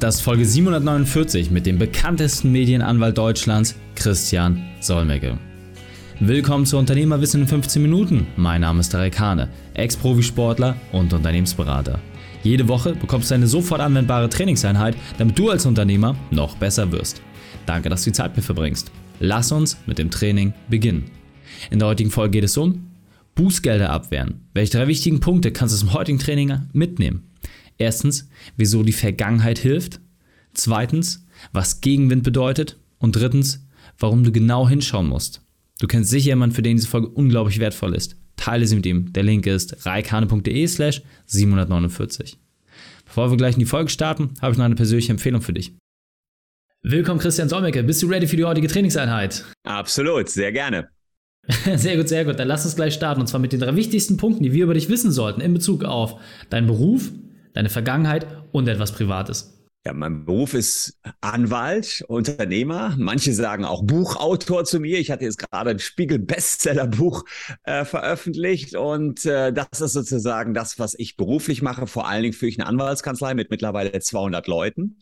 Das Folge 749 mit dem bekanntesten Medienanwalt Deutschlands, Christian Solmecke. Willkommen zu Unternehmerwissen in 15 Minuten. Mein Name ist Tarek Hane, Ex-Profisportler und Unternehmensberater. Jede Woche bekommst du eine sofort anwendbare Trainingseinheit, damit du als Unternehmer noch besser wirst. Danke, dass du die Zeit mit verbringst. Lass uns mit dem Training beginnen. In der heutigen Folge geht es um Bußgelder abwehren. Welche drei wichtigen Punkte kannst du zum heutigen Training mitnehmen? Erstens, wieso die Vergangenheit hilft. Zweitens, was Gegenwind bedeutet. Und drittens, warum du genau hinschauen musst. Du kennst sicher jemanden, für den diese Folge unglaublich wertvoll ist. Teile sie mit ihm. Der Link ist reikane.de slash 749. Bevor wir gleich in die Folge starten, habe ich noch eine persönliche Empfehlung für dich. Willkommen Christian Solmecke. Bist du ready für die heutige Trainingseinheit? Absolut, sehr gerne. Sehr gut, sehr gut. Dann lass uns gleich starten. Und zwar mit den drei wichtigsten Punkten, die wir über dich wissen sollten in Bezug auf deinen Beruf, deine Vergangenheit und etwas Privates. Ja, mein Beruf ist Anwalt, Unternehmer. Manche sagen auch Buchautor zu mir. Ich hatte jetzt gerade ein Spiegel-Bestseller-Buch äh, veröffentlicht und äh, das ist sozusagen das, was ich beruflich mache. Vor allen Dingen führe ich eine Anwaltskanzlei mit mittlerweile 200 Leuten.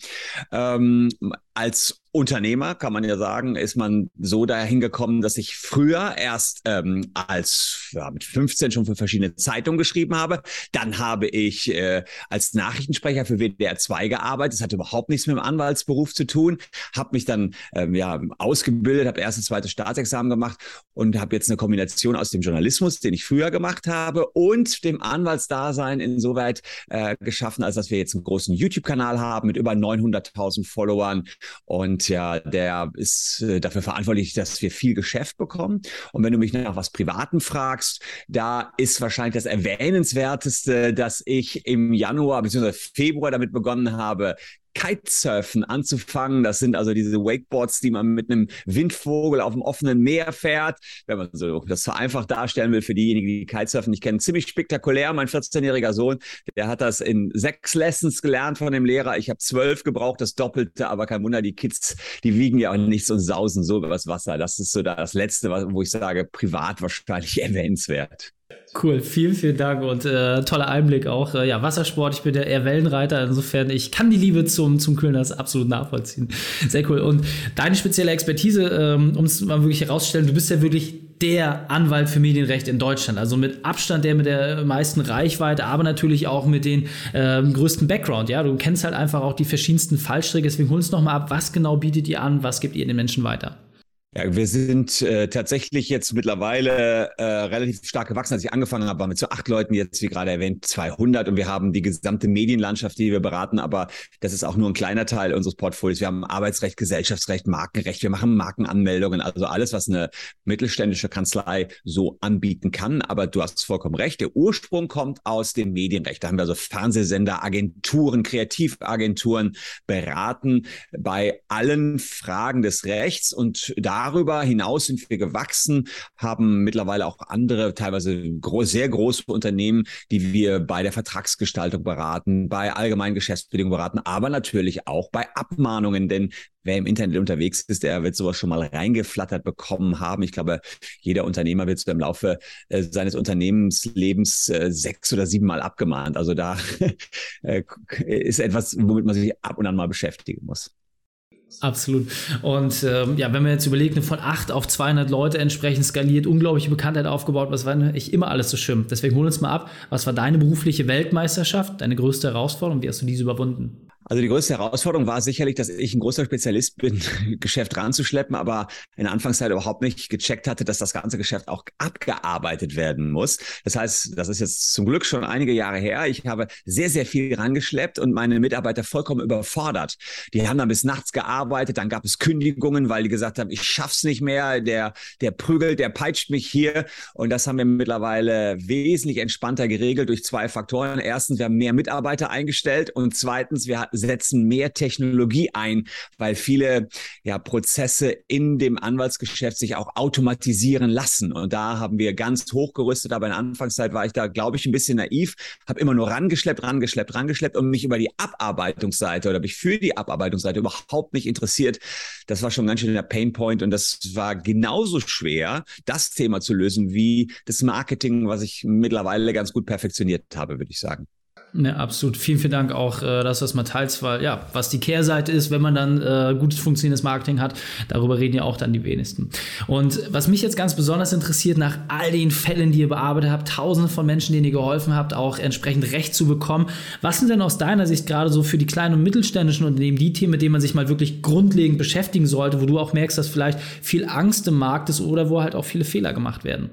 Ähm, als Unternehmer, kann man ja sagen, ist man so dahin gekommen, dass ich früher erst ähm, als ja, mit 15 schon für verschiedene Zeitungen geschrieben habe. Dann habe ich äh, als Nachrichtensprecher für WDR 2 gearbeitet. Das hatte überhaupt nichts mit dem Anwaltsberuf zu tun. Habe mich dann ähm, ja ausgebildet, habe erstes, zweites Staatsexamen gemacht und habe jetzt eine Kombination aus dem Journalismus, den ich früher gemacht habe, und dem Anwaltsdasein insoweit äh, geschaffen, als dass wir jetzt einen großen YouTube-Kanal haben mit über 900.000 Followern und ja, der ist äh, dafür verantwortlich, dass wir viel Geschäft bekommen. Und wenn du mich nach was Privaten fragst, da ist wahrscheinlich das Erwähnenswerteste, dass ich im Januar bzw. Februar damit begonnen habe, Kitesurfen anzufangen. Das sind also diese Wakeboards, die man mit einem Windvogel auf dem offenen Meer fährt. Wenn man so das so einfach darstellen will für diejenigen, die Kitesurfen nicht kennen. Ziemlich spektakulär. Mein 14-jähriger Sohn, der hat das in sechs Lessons gelernt von dem Lehrer. Ich habe zwölf gebraucht, das Doppelte, aber kein Wunder, die Kids, die wiegen ja auch nichts und sausen so übers Wasser. Das ist so das Letzte, wo ich sage, privat wahrscheinlich erwähnenswert. Cool, vielen, vielen Dank und äh, toller Einblick auch. Äh, ja, Wassersport, ich bin ja eher Wellenreiter, insofern ich kann die Liebe zum, zum Kühlners absolut nachvollziehen. Sehr cool. Und deine spezielle Expertise, ähm, um es mal wirklich herauszustellen, du bist ja wirklich der Anwalt für Medienrecht in Deutschland. Also mit Abstand der mit der meisten Reichweite, aber natürlich auch mit den äh, größten Background. Ja, du kennst halt einfach auch die verschiedensten Fallstricke. Deswegen hol uns noch mal ab, was genau bietet ihr an, was gibt ihr den Menschen weiter? Ja, wir sind äh, tatsächlich jetzt mittlerweile äh, relativ stark gewachsen. Als ich angefangen habe, waren wir zu acht Leuten, jetzt wie gerade erwähnt 200 und wir haben die gesamte Medienlandschaft, die wir beraten, aber das ist auch nur ein kleiner Teil unseres Portfolios. Wir haben Arbeitsrecht, Gesellschaftsrecht, Markenrecht, wir machen Markenanmeldungen, also alles, was eine mittelständische Kanzlei so anbieten kann. Aber du hast vollkommen recht, der Ursprung kommt aus dem Medienrecht. Da haben wir also Fernsehsender, Agenturen, Kreativagenturen beraten bei allen Fragen des Rechts und da darüber hinaus sind wir gewachsen, haben mittlerweile auch andere, teilweise groß, sehr große Unternehmen, die wir bei der Vertragsgestaltung beraten, bei allgemeinen Geschäftsbedingungen beraten, aber natürlich auch bei Abmahnungen, denn wer im Internet unterwegs ist, der wird sowas schon mal reingeflattert bekommen haben. Ich glaube, jeder Unternehmer wird so im Laufe äh, seines Unternehmenslebens äh, sechs oder sieben Mal abgemahnt. Also da äh, ist etwas, womit man sich ab und an mal beschäftigen muss. Absolut. Und ähm, ja, wenn man jetzt überlegt, von 8 auf 200 Leute entsprechend skaliert, unglaubliche Bekanntheit aufgebaut, was war nicht immer alles so schlimm. Deswegen hol uns mal ab, was war deine berufliche Weltmeisterschaft, deine größte Herausforderung, wie hast du diese überwunden? Also die größte Herausforderung war sicherlich, dass ich ein großer Spezialist bin, Geschäft ranzuschleppen, aber in der Anfangszeit überhaupt nicht gecheckt hatte, dass das ganze Geschäft auch abgearbeitet werden muss. Das heißt, das ist jetzt zum Glück schon einige Jahre her. Ich habe sehr, sehr viel rangeschleppt und meine Mitarbeiter vollkommen überfordert. Die haben dann bis nachts gearbeitet, dann gab es Kündigungen, weil die gesagt haben, ich schaff's nicht mehr, der, der prügelt, der peitscht mich hier. Und das haben wir mittlerweile wesentlich entspannter geregelt durch zwei Faktoren. Erstens, wir haben mehr Mitarbeiter eingestellt und zweitens, wir hatten setzen mehr Technologie ein, weil viele ja, Prozesse in dem Anwaltsgeschäft sich auch automatisieren lassen. Und da haben wir ganz hochgerüstet, aber in der Anfangszeit war ich da, glaube ich, ein bisschen naiv, habe immer nur rangeschleppt, rangeschleppt, rangeschleppt und mich über die Abarbeitungsseite oder mich für die Abarbeitungsseite überhaupt nicht interessiert. Das war schon ganz schön der Painpoint und das war genauso schwer, das Thema zu lösen, wie das Marketing, was ich mittlerweile ganz gut perfektioniert habe, würde ich sagen. Ja, absolut. Vielen, vielen Dank auch, äh, dass du das mal teilst, weil ja, was die Kehrseite ist, wenn man dann äh, gutes funktionierendes Marketing hat, darüber reden ja auch dann die wenigsten. Und was mich jetzt ganz besonders interessiert, nach all den Fällen, die ihr bearbeitet habt, tausende von Menschen, denen ihr geholfen habt, auch entsprechend Recht zu bekommen, was sind denn aus deiner Sicht gerade so für die kleinen und mittelständischen Unternehmen die Themen, mit denen man sich mal wirklich grundlegend beschäftigen sollte, wo du auch merkst, dass vielleicht viel Angst im Markt ist oder wo halt auch viele Fehler gemacht werden?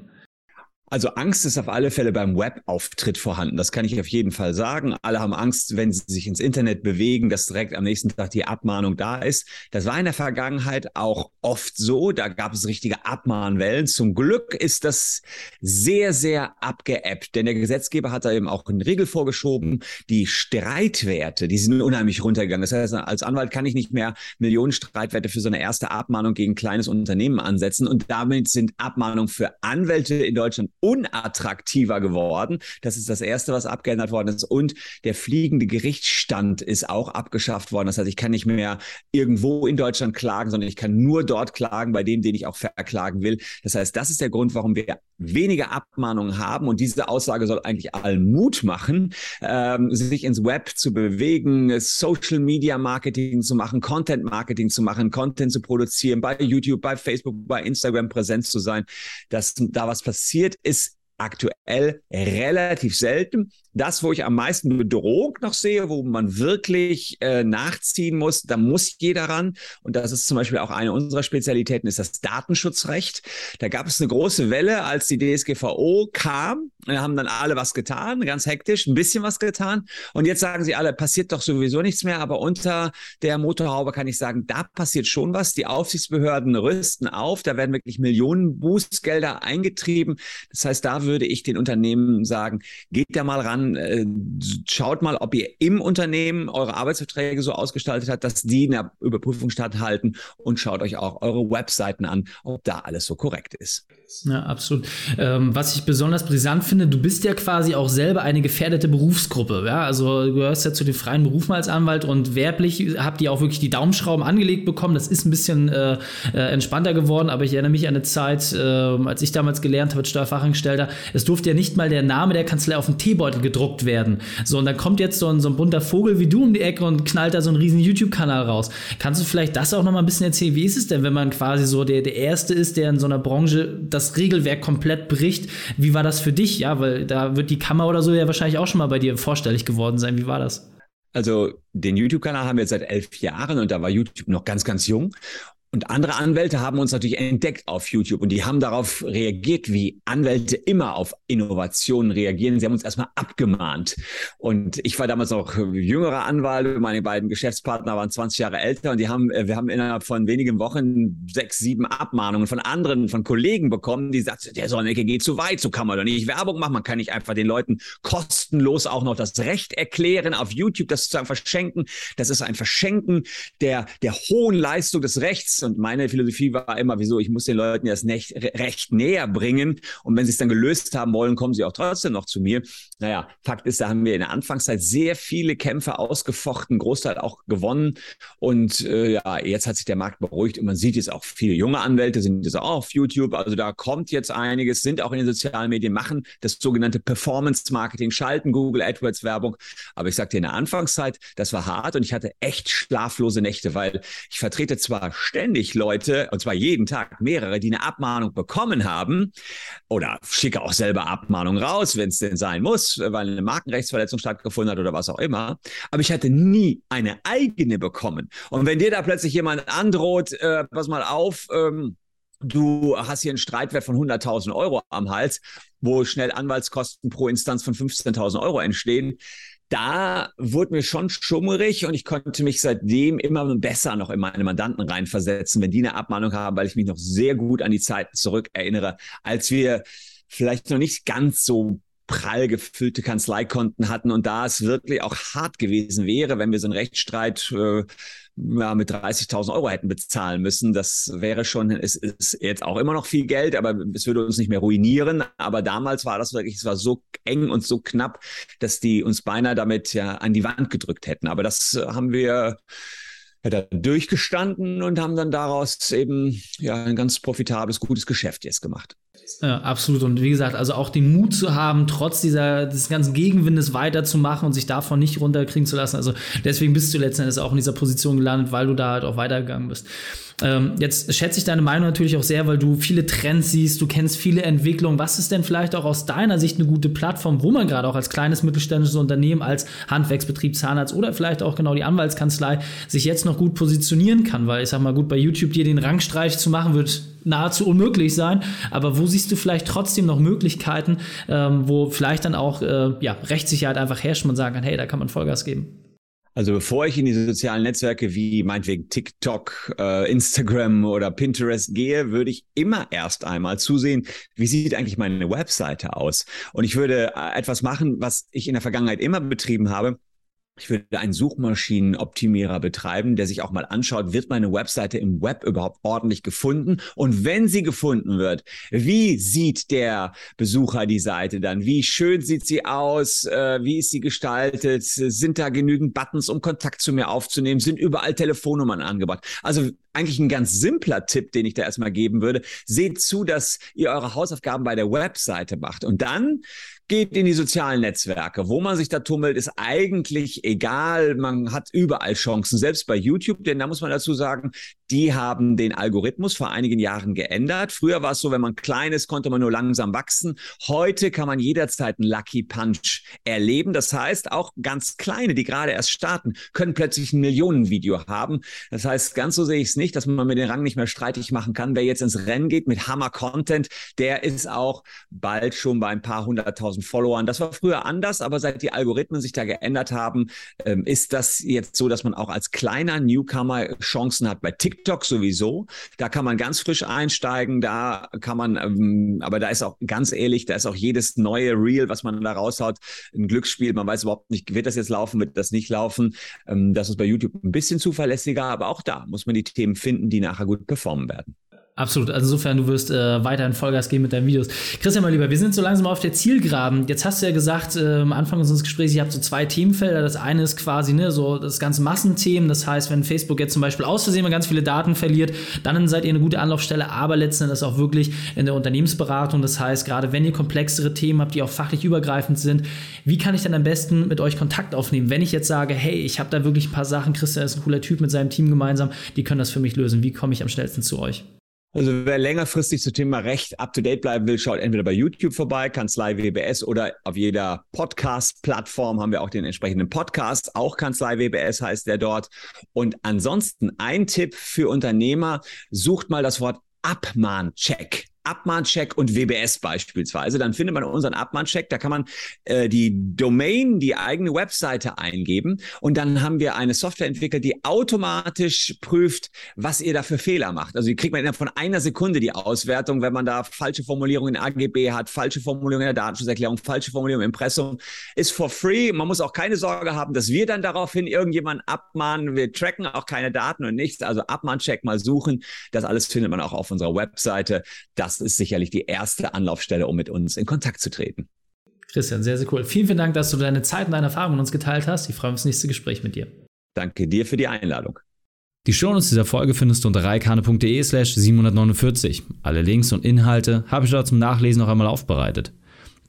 Also Angst ist auf alle Fälle beim Webauftritt vorhanden. Das kann ich auf jeden Fall sagen. Alle haben Angst, wenn sie sich ins Internet bewegen, dass direkt am nächsten Tag die Abmahnung da ist. Das war in der Vergangenheit auch oft so. Da gab es richtige Abmahnwellen. Zum Glück ist das sehr, sehr abgeappt, denn der Gesetzgeber hat da eben auch einen Riegel vorgeschoben. Die Streitwerte, die sind unheimlich runtergegangen. Das heißt, als Anwalt kann ich nicht mehr Millionen Streitwerte für so eine erste Abmahnung gegen ein kleines Unternehmen ansetzen. Und damit sind Abmahnungen für Anwälte in Deutschland unattraktiver geworden. Das ist das Erste, was abgeändert worden ist. Und der fliegende Gerichtsstand ist auch abgeschafft worden. Das heißt, ich kann nicht mehr irgendwo in Deutschland klagen, sondern ich kann nur dort klagen, bei dem, den ich auch verklagen will. Das heißt, das ist der Grund, warum wir weniger Abmahnungen haben. Und diese Aussage soll eigentlich allen Mut machen, ähm, sich ins Web zu bewegen, Social Media Marketing zu machen, Content Marketing zu machen, Content zu produzieren, bei YouTube, bei Facebook, bei Instagram präsent zu sein. Dass da was passiert, ist aktuell relativ selten. Das, wo ich am meisten Bedrohung noch sehe, wo man wirklich äh, nachziehen muss, da muss jeder ran. Und das ist zum Beispiel auch eine unserer Spezialitäten, ist das Datenschutzrecht. Da gab es eine große Welle, als die DSGVO kam. Da haben dann alle was getan, ganz hektisch, ein bisschen was getan. Und jetzt sagen sie alle, passiert doch sowieso nichts mehr. Aber unter der Motorhaube kann ich sagen, da passiert schon was. Die Aufsichtsbehörden rüsten auf. Da werden wirklich Millionen Bußgelder eingetrieben. Das heißt, da würde ich den Unternehmen sagen, geht da mal ran, äh, schaut mal, ob ihr im Unternehmen eure Arbeitsverträge so ausgestaltet habt, dass die einer Überprüfung statthalten und schaut euch auch eure Webseiten an, ob da alles so korrekt ist. Ja, absolut. Ähm, was ich besonders brisant finde, du bist ja quasi auch selber eine gefährdete Berufsgruppe. Ja? Also du gehörst ja zu den freien Berufen als Anwalt und werblich habt ihr auch wirklich die Daumenschrauben angelegt bekommen. Das ist ein bisschen äh, äh entspannter geworden, aber ich erinnere mich an eine Zeit, äh, als ich damals gelernt habe als Steuerfachangestellter, es durfte ja nicht mal der Name der Kanzlei auf dem Teebeutel gedruckt werden. So, und dann kommt jetzt so ein, so ein bunter Vogel wie du um die Ecke und knallt da so einen riesen YouTube-Kanal raus. Kannst du vielleicht das auch noch mal ein bisschen erzählen? Wie ist es denn, wenn man quasi so der, der Erste ist, der in so einer Branche das Regelwerk komplett bricht. Wie war das für dich? Ja, weil da wird die Kammer oder so ja wahrscheinlich auch schon mal bei dir vorstellig geworden sein. Wie war das? Also den YouTube-Kanal haben wir jetzt seit elf Jahren und da war YouTube noch ganz, ganz jung. Und andere Anwälte haben uns natürlich entdeckt auf YouTube und die haben darauf reagiert, wie Anwälte immer auf Innovationen reagieren. Sie haben uns erstmal abgemahnt. Und ich war damals noch jüngerer Anwalt, meine beiden Geschäftspartner waren 20 Jahre älter und die haben, äh, wir haben innerhalb von wenigen Wochen sechs, sieben Abmahnungen von anderen, von Kollegen bekommen, die sagten, der Sonnecke geht zu weit, so kann man doch nicht Werbung machen, man kann nicht einfach den Leuten kostenlos auch noch das Recht erklären, auf YouTube das zu verschenken. Das ist ein Verschenken der, der hohen Leistung des Rechts und meine Philosophie war immer, wieso, ich muss den Leuten das Recht näher bringen. Und wenn sie es dann gelöst haben wollen, kommen sie auch trotzdem noch zu mir. Naja, Fakt ist, da haben wir in der Anfangszeit sehr viele Kämpfe ausgefochten, Großteil auch gewonnen. Und äh, ja, jetzt hat sich der Markt beruhigt und man sieht jetzt auch viele junge Anwälte sind jetzt auch auf YouTube. Also da kommt jetzt einiges, sind auch in den sozialen Medien, machen das sogenannte Performance Marketing, schalten Google AdWords Werbung. Aber ich sagte in der Anfangszeit, das war hart und ich hatte echt schlaflose Nächte, weil ich vertrete zwar ständig ständig Leute, und zwar jeden Tag mehrere, die eine Abmahnung bekommen haben oder schicke auch selber Abmahnung raus, wenn es denn sein muss, weil eine Markenrechtsverletzung stattgefunden hat oder was auch immer. Aber ich hatte nie eine eigene bekommen. Und wenn dir da plötzlich jemand androht, äh, pass mal auf, ähm, du hast hier einen Streitwert von 100.000 Euro am Hals, wo schnell Anwaltskosten pro Instanz von 15.000 Euro entstehen, da wurde mir schon schummerig und ich konnte mich seitdem immer besser noch in meine Mandanten reinversetzen, wenn die eine Abmahnung haben, weil ich mich noch sehr gut an die Zeiten zurück erinnere, als wir vielleicht noch nicht ganz so prall gefüllte Kanzleikonten hatten und da es wirklich auch hart gewesen wäre, wenn wir so einen Rechtsstreit äh, ja, mit 30.000 Euro hätten bezahlen müssen. Das wäre schon, es ist jetzt auch immer noch viel Geld, aber es würde uns nicht mehr ruinieren. Aber damals war das wirklich, es war so eng und so knapp, dass die uns beinahe damit ja an die Wand gedrückt hätten. Aber das haben wir durchgestanden und haben dann daraus eben ja ein ganz profitables, gutes Geschäft jetzt gemacht. Ja, absolut. Und wie gesagt, also auch den Mut zu haben, trotz dieser, des ganzen Gegenwindes weiterzumachen und sich davon nicht runterkriegen zu lassen. Also deswegen bist du letzten Endes auch in dieser Position gelandet, weil du da halt auch weitergegangen bist. Ähm, jetzt schätze ich deine Meinung natürlich auch sehr, weil du viele Trends siehst, du kennst viele Entwicklungen. Was ist denn vielleicht auch aus deiner Sicht eine gute Plattform, wo man gerade auch als kleines mittelständisches Unternehmen, als Handwerksbetrieb, Zahnarzt oder vielleicht auch genau die Anwaltskanzlei sich jetzt noch gut positionieren kann? Weil ich sag mal, gut, bei YouTube dir den Rangstreich zu machen, wird nahezu unmöglich sein. Aber wo siehst du vielleicht trotzdem noch Möglichkeiten, ähm, wo vielleicht dann auch äh, ja, Rechtssicherheit einfach herrscht und man sagen kann, hey, da kann man Vollgas geben? Also bevor ich in die sozialen Netzwerke wie meinetwegen TikTok, äh, Instagram oder Pinterest gehe, würde ich immer erst einmal zusehen, wie sieht eigentlich meine Webseite aus. Und ich würde äh, etwas machen, was ich in der Vergangenheit immer betrieben habe. Ich würde einen Suchmaschinenoptimierer betreiben, der sich auch mal anschaut, wird meine Webseite im Web überhaupt ordentlich gefunden? Und wenn sie gefunden wird, wie sieht der Besucher die Seite dann? Wie schön sieht sie aus? Äh, wie ist sie gestaltet? Sind da genügend Buttons, um Kontakt zu mir aufzunehmen? Sind überall Telefonnummern angebracht? Also eigentlich ein ganz simpler Tipp, den ich da erstmal geben würde. Seht zu, dass ihr eure Hausaufgaben bei der Webseite macht. Und dann geht in die sozialen Netzwerke. Wo man sich da tummelt, ist eigentlich egal. Man hat überall Chancen, selbst bei YouTube, denn da muss man dazu sagen, die haben den Algorithmus vor einigen Jahren geändert. Früher war es so, wenn man klein ist, konnte man nur langsam wachsen. Heute kann man jederzeit einen Lucky Punch erleben. Das heißt, auch ganz kleine, die gerade erst starten, können plötzlich ein Millionenvideo haben. Das heißt, ganz so sehe ich es nicht, dass man mit den Rang nicht mehr streitig machen kann. Wer jetzt ins Rennen geht mit Hammer Content, der ist auch bald schon bei ein paar hunderttausend 100.000 Followern. Das war früher anders, aber seit die Algorithmen sich da geändert haben, ähm, ist das jetzt so, dass man auch als kleiner Newcomer Chancen hat bei TikTok sowieso. Da kann man ganz frisch einsteigen, da kann man, ähm, aber da ist auch ganz ehrlich, da ist auch jedes neue Reel, was man da raushaut, ein Glücksspiel. Man weiß überhaupt nicht, wird das jetzt laufen, wird das nicht laufen. Ähm, das ist bei YouTube ein bisschen zuverlässiger, aber auch da muss man die Themen finden, die nachher gut performen werden. Absolut. Also insofern, du wirst äh, weiterhin Vollgas geben mit deinen Videos. Christian, mein Lieber, wir sind so langsam auf der Zielgeraden. Jetzt hast du ja gesagt, äh, am Anfang unseres Gesprächs, ihr habt so zwei Themenfelder. Das eine ist quasi ne, so das ganze Massenthemen. Das heißt, wenn Facebook jetzt zum Beispiel aus Versehen mal ganz viele Daten verliert, dann seid ihr eine gute Anlaufstelle, aber letzten Endes auch wirklich in der Unternehmensberatung. Das heißt, gerade wenn ihr komplexere Themen habt, die auch fachlich übergreifend sind, wie kann ich dann am besten mit euch Kontakt aufnehmen? Wenn ich jetzt sage, hey, ich habe da wirklich ein paar Sachen, Christian ist ein cooler Typ mit seinem Team gemeinsam, die können das für mich lösen. Wie komme ich am schnellsten zu euch? Also wer längerfristig zum Thema Recht up-to-date bleiben will, schaut entweder bei YouTube vorbei, Kanzlei WBS oder auf jeder Podcast-Plattform haben wir auch den entsprechenden Podcast. Auch Kanzlei WBS heißt der dort. Und ansonsten ein Tipp für Unternehmer, sucht mal das Wort Abmahncheck. Abmahncheck und WBS beispielsweise, dann findet man unseren Abmahncheck. Da kann man äh, die Domain, die eigene Webseite eingeben und dann haben wir eine Software entwickelt, die automatisch prüft, was ihr da für Fehler macht. Also die kriegt man innerhalb von einer Sekunde die Auswertung, wenn man da falsche Formulierungen in AGB hat, falsche Formulierungen in der Datenschutzerklärung, falsche Formulierungen im Impressum. Ist for free. Man muss auch keine Sorge haben, dass wir dann daraufhin irgendjemanden abmahnen. Wir tracken auch keine Daten und nichts. Also Abmahncheck mal suchen. Das alles findet man auch auf unserer Webseite. Das das ist sicherlich die erste Anlaufstelle, um mit uns in Kontakt zu treten. Christian, sehr, sehr cool. Vielen, vielen Dank, dass du deine Zeit und deine Erfahrungen mit uns geteilt hast. Ich freue mich auf das nächste Gespräch mit dir. Danke dir für die Einladung. Die Shownotes dieser Folge findest du unter reikane.de slash 749. Alle Links und Inhalte habe ich dort zum Nachlesen noch einmal aufbereitet.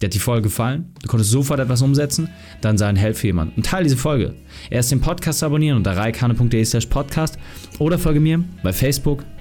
Dir hat die Folge gefallen? Du konntest sofort etwas umsetzen? Dann sei ein Held für jemanden und teile diese Folge. Erst den Podcast abonnieren unter reikane.de slash podcast oder folge mir bei Facebook,